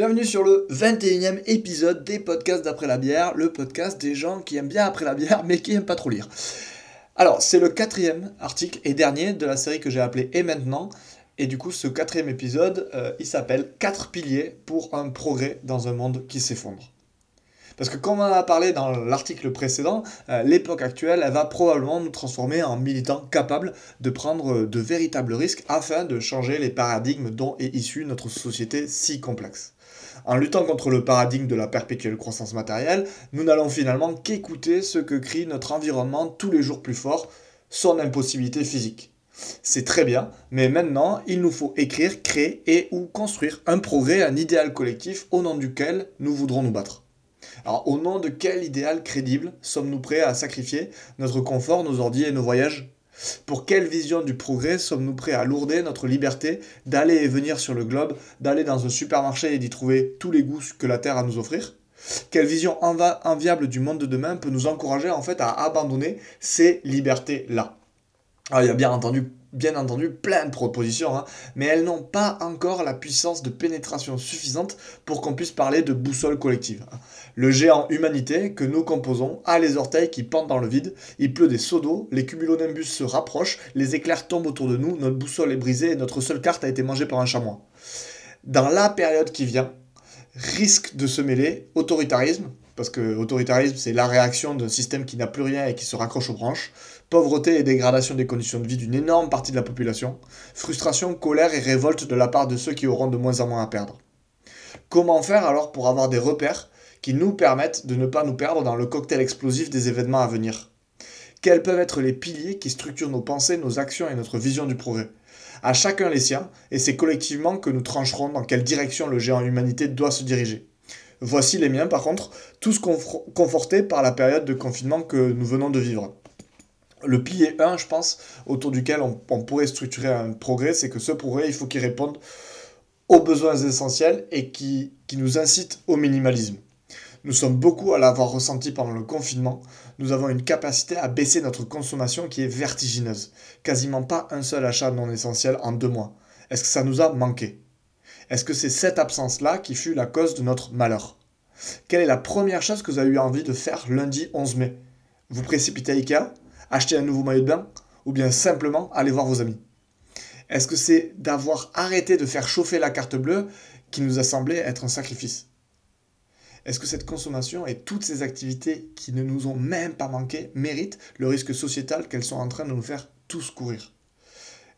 Bienvenue sur le 21e épisode des podcasts d'après la bière, le podcast des gens qui aiment bien après la bière mais qui aiment pas trop lire. Alors, c'est le quatrième article et dernier de la série que j'ai appelée Et maintenant. Et du coup, ce quatrième épisode, euh, il s'appelle 4 piliers pour un progrès dans un monde qui s'effondre. Parce que comme on en a parlé dans l'article précédent, euh, l'époque actuelle, elle va probablement nous transformer en militants capables de prendre de véritables risques afin de changer les paradigmes dont est issue notre société si complexe. En luttant contre le paradigme de la perpétuelle croissance matérielle, nous n'allons finalement qu'écouter ce que crie notre environnement tous les jours plus fort, son impossibilité physique. C'est très bien, mais maintenant, il nous faut écrire, créer et ou construire un progrès, un idéal collectif au nom duquel nous voudrons nous battre. Alors, au nom de quel idéal crédible sommes-nous prêts à sacrifier notre confort, nos ordi et nos voyages? Pour quelle vision du progrès sommes-nous prêts à lourder notre liberté d'aller et venir sur le globe, d'aller dans un supermarché et d'y trouver tous les goûts que la Terre a à nous offrir? Quelle vision enviable du monde de demain peut nous encourager en fait à abandonner ces libertés-là? Alors, il y a bien entendu bien entendu plein de propositions, hein, mais elles n'ont pas encore la puissance de pénétration suffisante pour qu'on puisse parler de boussole collective. Le géant humanité que nous composons a les orteils qui pendent dans le vide, il pleut des seaux d'eau, les cumulonimbus se rapprochent, les éclairs tombent autour de nous, notre boussole est brisée et notre seule carte a été mangée par un chamois. Dans la période qui vient, risque de se mêler autoritarisme, parce que autoritarisme c'est la réaction d'un système qui n'a plus rien et qui se raccroche aux branches, pauvreté et dégradation des conditions de vie d'une énorme partie de la population, frustration, colère et révolte de la part de ceux qui auront de moins en moins à perdre. Comment faire alors pour avoir des repères qui nous permettent de ne pas nous perdre dans le cocktail explosif des événements à venir? Quels peuvent être les piliers qui structurent nos pensées, nos actions et notre vision du progrès? À chacun les siens, et c'est collectivement que nous trancherons dans quelle direction le géant humanité doit se diriger. Voici les miens par contre, tous confortés par la période de confinement que nous venons de vivre le pilier 1, je pense, autour duquel on, pourrait structurer un progrès, c'est que ce progrès, il faut qu'il réponde aux besoins essentiels et qui, qui nous incite au minimalisme. Nous sommes beaucoup à l'avoir ressenti pendant le confinement. Nous avons une capacité à baisser notre consommation qui est vertigineuse. Quasiment pas un seul achat non essentiel en deux mois. Est-ce que ça nous a manqué? Est-ce que c'est cette absence-là qui fut la cause de notre malheur? Quelle est la première chose que vous avez eu envie de faire lundi 11 mai? Vous précipitez à Ikea acheter un nouveau maillot de bain ou bien simplement aller voir vos amis? Est-ce que c'est d'avoir arrêté de faire chauffer la carte bleue qui nous a semblé être un sacrifice? Est-ce que cette consommation et toutes ces activités qui ne nous ont même pas manqué méritent le risque sociétal qu'elles sont en train de nous faire tous courir?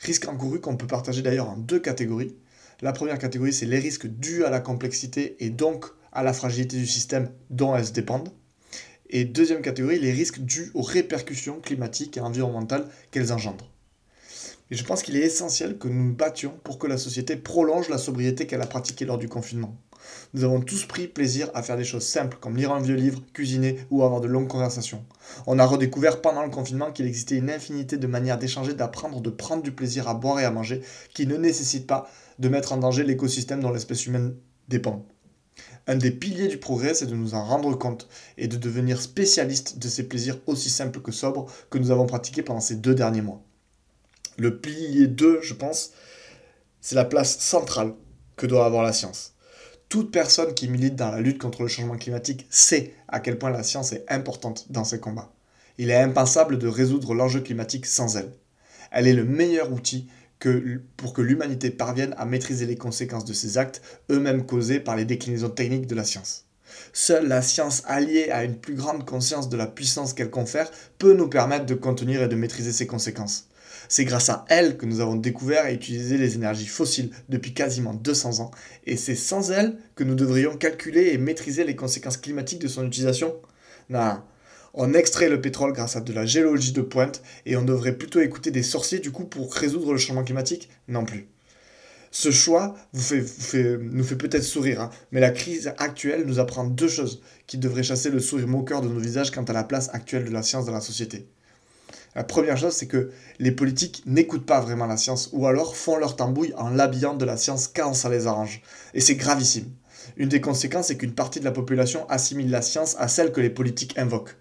Risque encouru qu'on peut partager d'ailleurs en deux catégories. La première catégorie, c'est les risques dus à la complexité et donc à la fragilité du système dont elles dépendent. Et deuxième catégorie, les risques dus aux répercussions climatiques et environnementales qu'elles engendrent. Et je pense qu'il est essentiel que nous nous battions pour que la société prolonge la sobriété qu'elle a pratiquée lors du confinement. Nous avons tous pris plaisir à faire des choses simples comme lire un vieux livre, cuisiner ou avoir de longues conversations. On a redécouvert pendant le confinement qu'il existait une infinité de manières d'échanger, d'apprendre, de prendre du plaisir à boire et à manger qui ne nécessitent pas de mettre en danger l'écosystème dont l'espèce humaine dépend. Un des piliers du progrès, c'est de nous en rendre compte et de devenir spécialiste de ces plaisirs aussi simples que sobres que nous avons pratiqués pendant ces deux derniers mois. Le pilier 2, je pense, c'est la place centrale que doit avoir la science. Toute personne qui milite dans la lutte contre le changement climatique sait à quel point la science est importante dans ces combats. Il est impensable de résoudre l'enjeu climatique sans elle. Elle est le meilleur outil pour que l'humanité parvienne à maîtriser les conséquences de ses actes, eux-mêmes causés par les déclinaisons techniques de la science. Seule la science alliée à une plus grande conscience de la puissance qu'elle confère peut nous permettre de contenir et de maîtriser ses conséquences. C'est grâce à elle que nous avons découvert et utilisé les énergies fossiles depuis quasiment 200 ans, et c'est sans elle que nous devrions calculer et maîtriser les conséquences climatiques de son utilisation Non, on extrait le pétrole grâce à de la géologie de pointe et on devrait plutôt écouter des sorciers du coup pour résoudre le changement climatique Non plus. Ce choix vous fait, nous fait peut-être sourire, hein, mais la crise actuelle nous apprend deux choses qui devraient chasser le sourire moqueur de nos visages quant à la place actuelle de la science dans la société. La première chose, c'est que les politiques n'écoutent pas vraiment la science, ou alors font leur tambouille en l'habillant de la science quand ça les arrange. Et c'est gravissime. Une des conséquences, c'est qu'une partie de la population assimile la science à celle que les politiques invoquent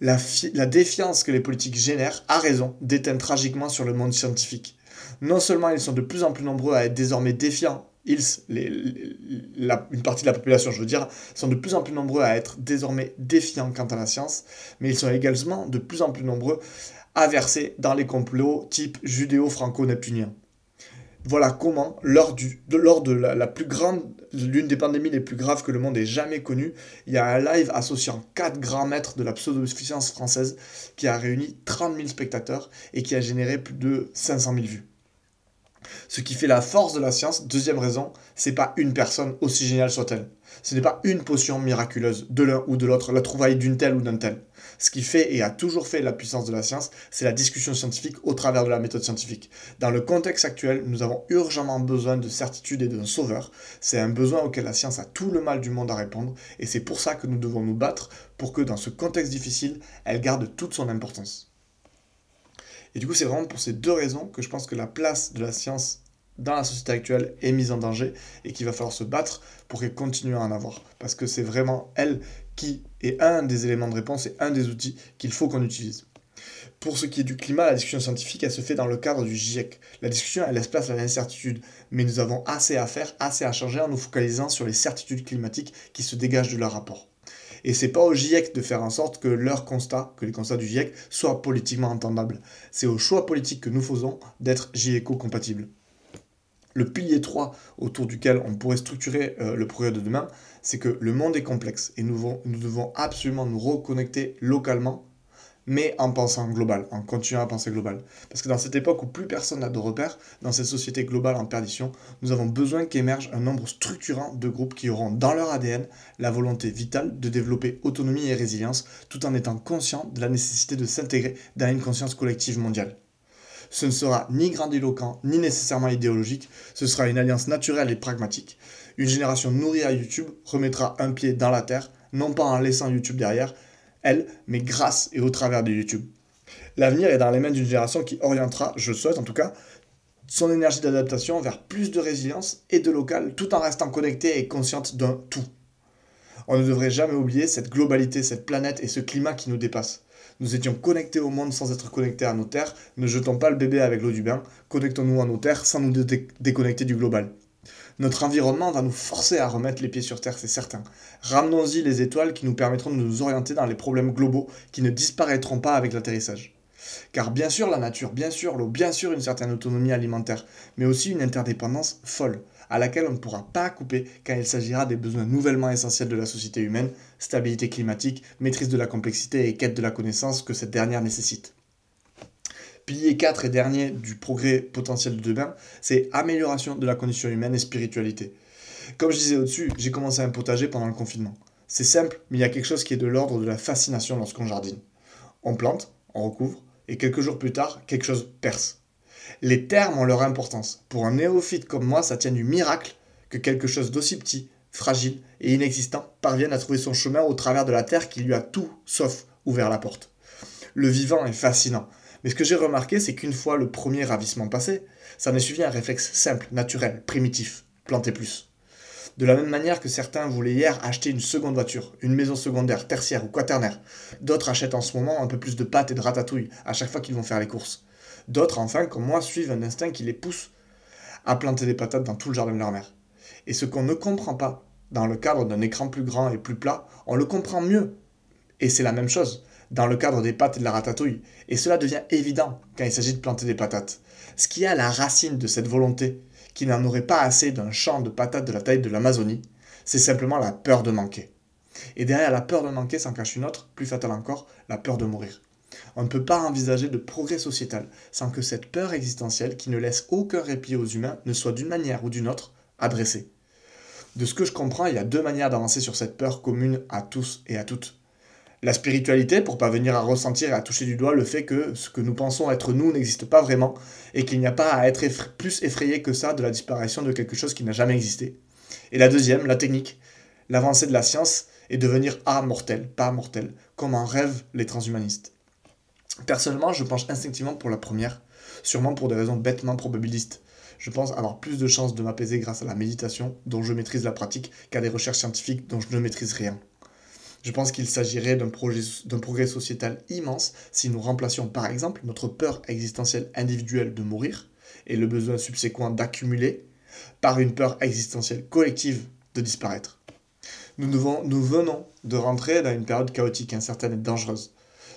la, défiance que les politiques génèrent a raison d'éteindre tragiquement sur le monde scientifique. Non seulement ils sont de plus en plus nombreux à être désormais défiants ils, une partie de la population, je veux dire, sont de plus en plus nombreux à être désormais défiants quant à la science, mais ils sont également de plus en plus nombreux à verser dans les complots type judéo-franco-neptunien. Voilà comment, lors, du, de, lors de la, plus grande, l'une des pandémies les plus graves que le monde ait jamais connues, il y a un live associant 4 grands maîtres de la pseudo-science française qui a réuni 30 000 spectateurs et qui a généré plus de 500 000 vues. Ce qui fait la force de la science, deuxième raison, c'est pas une personne aussi géniale soit-elle. Ce n'est pas une potion miraculeuse de l'un ou de l'autre, la trouvaille d'une telle ou d'un tel. Ce qui fait et a toujours fait la puissance de la science, c'est la discussion scientifique au travers de la méthode scientifique. Dans le contexte actuel, nous avons urgemment besoin de certitude et d'un sauveur. C'est un besoin auquel la science a tout le mal du monde à répondre, et c'est pour ça que nous devons nous battre pour que dans ce contexte difficile, elle garde toute son importance. Et du coup, c'est vraiment pour ces deux raisons que je pense que la place de la science dans la société actuelle est mise en danger et qu'il va falloir se battre pour qu'elle continue à en avoir. Parce que c'est vraiment elle qui est un des éléments de réponse et un des outils qu'il faut qu'on utilise. Pour ce qui est du climat, la discussion scientifique, elle se fait dans le cadre du GIEC. La discussion, elle laisse place à l'incertitude, mais nous avons assez à faire, assez à changer en nous focalisant sur les certitudes climatiques qui se dégagent de leur rapport. Et c'est pas au GIEC de faire en sorte que leurs constats, que les constats du GIEC, soient politiquement entendables. C'est au choix politique que nous faisons d'être GIECO-compatibles. Le pilier 3 autour duquel on pourrait structurer euh, le progrès de demain, c'est que le monde est complexe et nous, nous devons absolument nous reconnecter localement mais en pensant global, en continuant à penser global. Parce que dans cette époque où plus personne n'a de repères, dans cette société globale en perdition, nous avons besoin qu'émerge un nombre structurant de groupes qui auront dans leur ADN la volonté vitale de développer autonomie et résilience, tout en étant conscients de la nécessité de s'intégrer dans une conscience collective mondiale. Ce ne sera ni grandiloquent, ni nécessairement idéologique, ce sera une alliance naturelle et pragmatique. Une génération nourrie à YouTube remettra un pied dans la terre, non pas en laissant YouTube derrière, elle, mais grâce et au travers de YouTube. L'avenir est dans les mains d'une génération qui orientera, je souhaite en tout cas, son énergie d'adaptation vers plus de résilience et de local, tout en restant connectée et consciente d'un tout. On ne devrait jamais oublier cette globalité, cette planète et ce climat qui nous dépassent. Nous étions connectés au monde sans être connectés à nos terres. Ne jetons pas le bébé avec l'eau du bain. Connectons-nous à nos terres sans nous déconnecter du global. Notre environnement va nous forcer à remettre les pieds sur Terre, c'est certain. Ramenons-y les étoiles qui nous permettront de nous orienter dans les problèmes globaux qui ne disparaîtront pas avec l'atterrissage. Car bien sûr la nature, bien sûr l'eau, bien sûr une certaine autonomie alimentaire, mais aussi une interdépendance folle, à laquelle on ne pourra pas couper quand il s'agira des besoins nouvellement essentiels de la société humaine, stabilité climatique, maîtrise de la complexité et quête de la connaissance que cette dernière nécessite pilier 4 et dernier du progrès potentiel de demain, c'est amélioration de la condition humaine et spiritualité. Comme je disais au-dessus, j'ai commencé un potager pendant le confinement. C'est simple, mais il y a quelque chose qui est de l'ordre de la fascination lorsqu'on jardine. On plante, on recouvre, et quelques jours plus tard, quelque chose perce. Les termes ont leur importance. Pour un néophyte comme moi, ça tient du miracle que quelque chose d'aussi petit, fragile et inexistant parvienne à trouver son chemin au travers de la terre qui lui a tout sauf ouvert la porte. Le vivant est fascinant. Mais ce que j'ai remarqué, c'est qu'une fois le premier ravissement passé, ça en est suivi un réflexe simple, naturel, primitif, planter plus. De la même manière que certains voulaient hier acheter une seconde voiture, une maison secondaire, tertiaire ou quaternaire. D'autres achètent en ce moment un peu plus de pâtes et de ratatouille à chaque fois qu'ils vont faire les courses. D'autres, enfin, comme moi, suivent un instinct qui les pousse à planter des patates dans tout le jardin de leur mère. Et ce qu'on ne comprend pas dans le cadre d'un écran plus grand et plus plat, on le comprend mieux. Et c'est la même chose dans le cadre des pâtes et de la ratatouille. Et cela devient évident quand il s'agit de planter des patates. Ce qui est la racine de cette volonté, qui n'en aurait pas assez d'un champ de patates de la taille de l'Amazonie, c'est simplement la peur de manquer. Et derrière la peur de manquer s'en cache une autre, plus fatale encore, la peur de mourir. On ne peut pas envisager de progrès sociétal sans que cette peur existentielle, qui ne laisse aucun répit aux humains, ne soit d'une manière ou d'une autre adressée. De ce que je comprends, il y a deux manières d'avancer sur cette peur commune à tous et à toutes la spiritualité pour pas venir à ressentir et à toucher du doigt le fait que ce que nous pensons être nous n'existe pas vraiment et qu'il n'y a pas à être plus effrayé que ça de la disparition de quelque chose qui n'a jamais existé. Et la deuxième, la technique, l'avancée de la science et devenir A mortel, pas mortel, comme en rêvent les transhumanistes. Personnellement, je penche instinctivement pour la première, sûrement pour des raisons bêtement probabilistes. Je pense avoir plus de chances de m'apaiser grâce à la méditation, dont je maîtrise la pratique, qu'à des recherches scientifiques dont je ne maîtrise rien. Je pense qu'il s'agirait d'un progrès sociétal immense si nous remplacions par exemple notre peur existentielle individuelle de mourir et le besoin subséquent d'accumuler par une peur existentielle collective de disparaître. Nous, nous venons de rentrer dans une période chaotique, incertaine et dangereuse.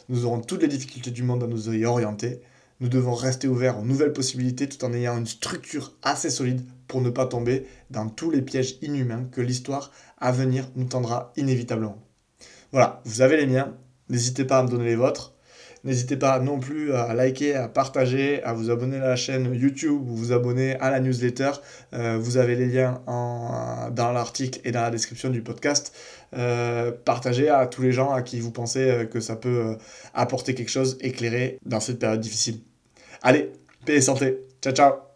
Nous aurons toutes les difficultés du monde à nous y orienter. Nous devons rester ouverts aux nouvelles possibilités tout en ayant une structure assez solide pour ne pas tomber dans tous les pièges inhumains que l'histoire à venir nous tendra inévitablement. Voilà, vous avez les miens, n'hésitez pas à me donner les vôtres. N'hésitez pas non plus à liker, à partager, à vous abonner à la chaîne YouTube ou vous abonner à la newsletter. Euh, vous avez les liens dans l'article et dans la description du podcast. Euh, partagez à tous les gens à qui vous pensez euh, que ça peut apporter quelque chose, éclairer dans cette période difficile. Allez, paix et santé. Ciao, ciao